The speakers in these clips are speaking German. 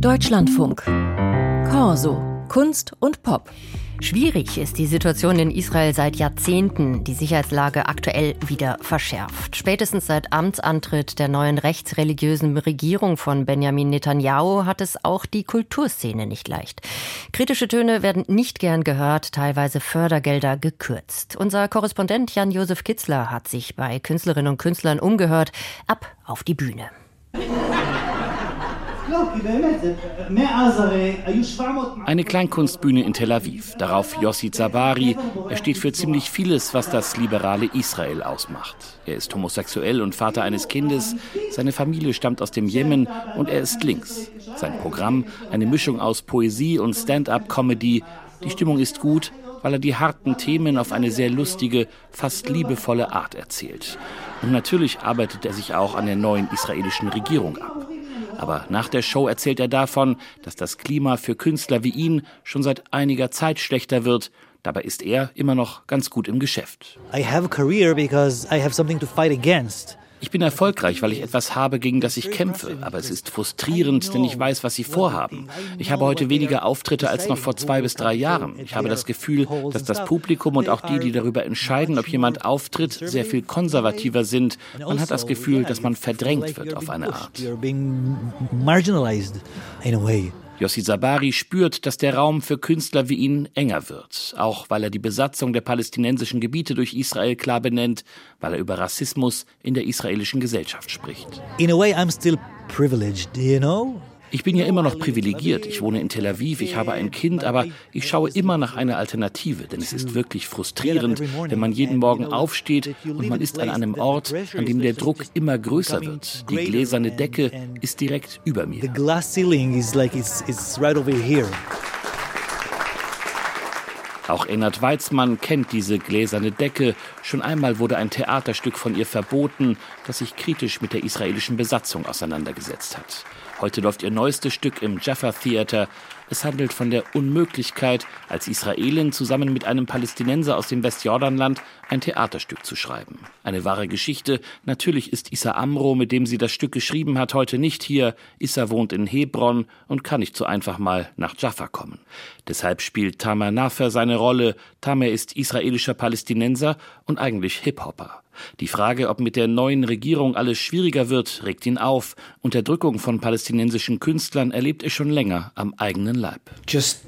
Deutschlandfunk. Corso. Kunst und Pop. Schwierig ist die Situation in Israel seit Jahrzehnten, die Sicherheitslage aktuell wieder verschärft. Spätestens seit Amtsantritt der neuen rechtsreligiösen Regierung von Benjamin Netanyahu hat es auch die Kulturszene nicht leicht. Kritische Töne werden nicht gern gehört, teilweise Fördergelder gekürzt. Unser Korrespondent Jan-Josef Kitzler hat sich bei Künstlerinnen und Künstlern umgehört. Ab auf die Bühne. Eine Kleinkunstbühne in Tel Aviv, darauf Yossi Zabari. Er steht für ziemlich vieles, was das liberale Israel ausmacht. Er ist homosexuell und Vater eines Kindes. Seine Familie stammt aus dem Jemen und er ist links. Sein Programm, eine Mischung aus Poesie und Stand-up-Comedy. Die Stimmung ist gut, weil er die harten Themen auf eine sehr lustige, fast liebevolle Art erzählt. Und natürlich arbeitet er sich auch an der neuen israelischen Regierung ab. Aber nach der Show erzählt er davon, dass das Klima für Künstler wie ihn schon seit einiger Zeit schlechter wird. Dabei ist er immer noch ganz gut im Geschäft. I have a career because I have something to fight against. Ich bin erfolgreich, weil ich etwas habe, gegen das ich kämpfe. Aber es ist frustrierend, denn ich weiß, was sie vorhaben. Ich habe heute weniger Auftritte als noch vor zwei bis drei Jahren. Ich habe das Gefühl, dass das Publikum und auch die, die darüber entscheiden, ob jemand auftritt, sehr viel konservativer sind. Man hat das Gefühl, dass man verdrängt wird auf eine Art. Yossi Sabari spürt, dass der Raum für Künstler wie ihn enger wird, auch weil er die Besatzung der palästinensischen Gebiete durch Israel klar benennt, weil er über Rassismus in der israelischen Gesellschaft spricht. In a way I'm still privileged, you know? Ich bin ja immer noch privilegiert. Ich wohne in Tel Aviv, ich habe ein Kind, aber ich schaue immer nach einer Alternative, denn es ist wirklich frustrierend, wenn man jeden Morgen aufsteht und man ist an einem Ort, an dem der Druck immer größer wird. Die gläserne Decke ist direkt über mir. Auch Ennard Weizmann kennt diese gläserne Decke. Schon einmal wurde ein Theaterstück von ihr verboten, das sich kritisch mit der israelischen Besatzung auseinandergesetzt hat. Heute läuft ihr neuestes Stück im Jaffa Theater. Es handelt von der Unmöglichkeit, als Israelin zusammen mit einem Palästinenser aus dem Westjordanland ein Theaterstück zu schreiben. Eine wahre Geschichte. Natürlich ist Issa Amro, mit dem sie das Stück geschrieben hat, heute nicht hier. Issa wohnt in Hebron und kann nicht so einfach mal nach Jaffa kommen. Deshalb spielt Tamer Nafer seine Rolle. Tamer ist israelischer Palästinenser und eigentlich Hip-Hopper. Die Frage, ob mit der neuen Regierung alles schwieriger wird, regt ihn auf. Unterdrückung von palästinensischen Künstlern erlebt er schon länger am eigenen lap. Just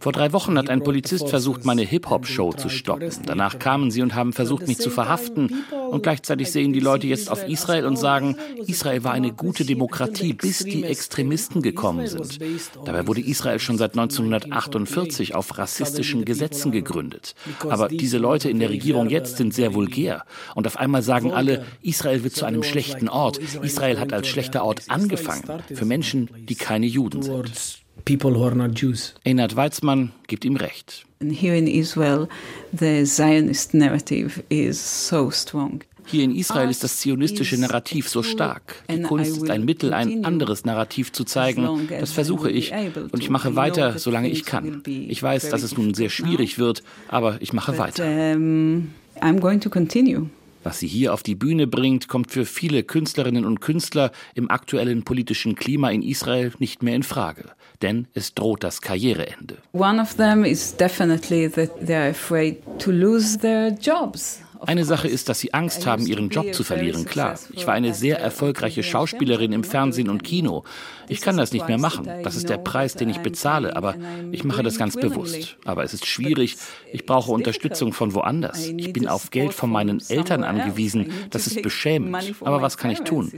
Vor drei Wochen hat ein Polizist versucht, meine Hip-Hop-Show zu stoppen. Danach kamen sie und haben versucht, mich zu verhaften. Und gleichzeitig sehen die Leute jetzt auf Israel und sagen, Israel war eine gute Demokratie, bis die Extremisten gekommen sind. Dabei wurde Israel schon seit 1948 auf rassistischen Gesetzen gegründet. Aber diese Leute in der Regierung jetzt sind sehr vulgär. Und auf einmal sagen alle, Israel wird zu einem schlechten Ort. Israel hat als schlechter Ort angefangen. Für Menschen, die keine Juden sind. People who are not Jews. Einhard Weizmann gibt ihm recht. Here in Israel, the Zionist narrative is so strong. Hier in Israel ist das zionistische Narrativ so stark. Die Kunst ist ein Mittel, ein anderes Narrativ zu zeigen. Das versuche ich und ich mache weiter, solange ich kann. Ich weiß, dass es nun sehr schwierig wird, aber ich mache weiter. I'm going to continue. Was sie hier auf die Bühne bringt, kommt für viele Künstlerinnen und Künstler im aktuellen politischen Klima in Israel nicht mehr in Frage. Denn es droht das Karriereende. One of them is definitely that they're afraid to lose their jobs. Eine Sache ist, dass sie Angst haben, ihren Job zu verlieren. Klar, ich war eine sehr erfolgreiche Schauspielerin im Fernsehen und Kino. Ich kann das nicht mehr machen. Das ist der Preis, den ich bezahle, aber ich mache das ganz bewusst. Aber es ist schwierig. Ich brauche Unterstützung von woanders. Ich bin auf Geld von meinen Eltern angewiesen. Das ist beschämend. Aber was kann ich tun?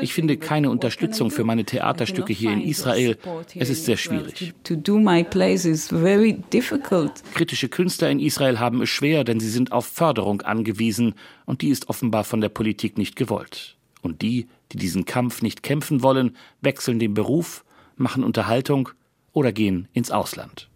Ich finde keine Unterstützung für meine Theaterstücke hier in Israel. Es ist sehr schwierig. Kritische Künstler in Israel haben es schwer, denn sie sind auf Förderung angewiesen angewiesen, und die ist offenbar von der Politik nicht gewollt. Und die, die diesen Kampf nicht kämpfen wollen, wechseln den Beruf, machen Unterhaltung oder gehen ins Ausland.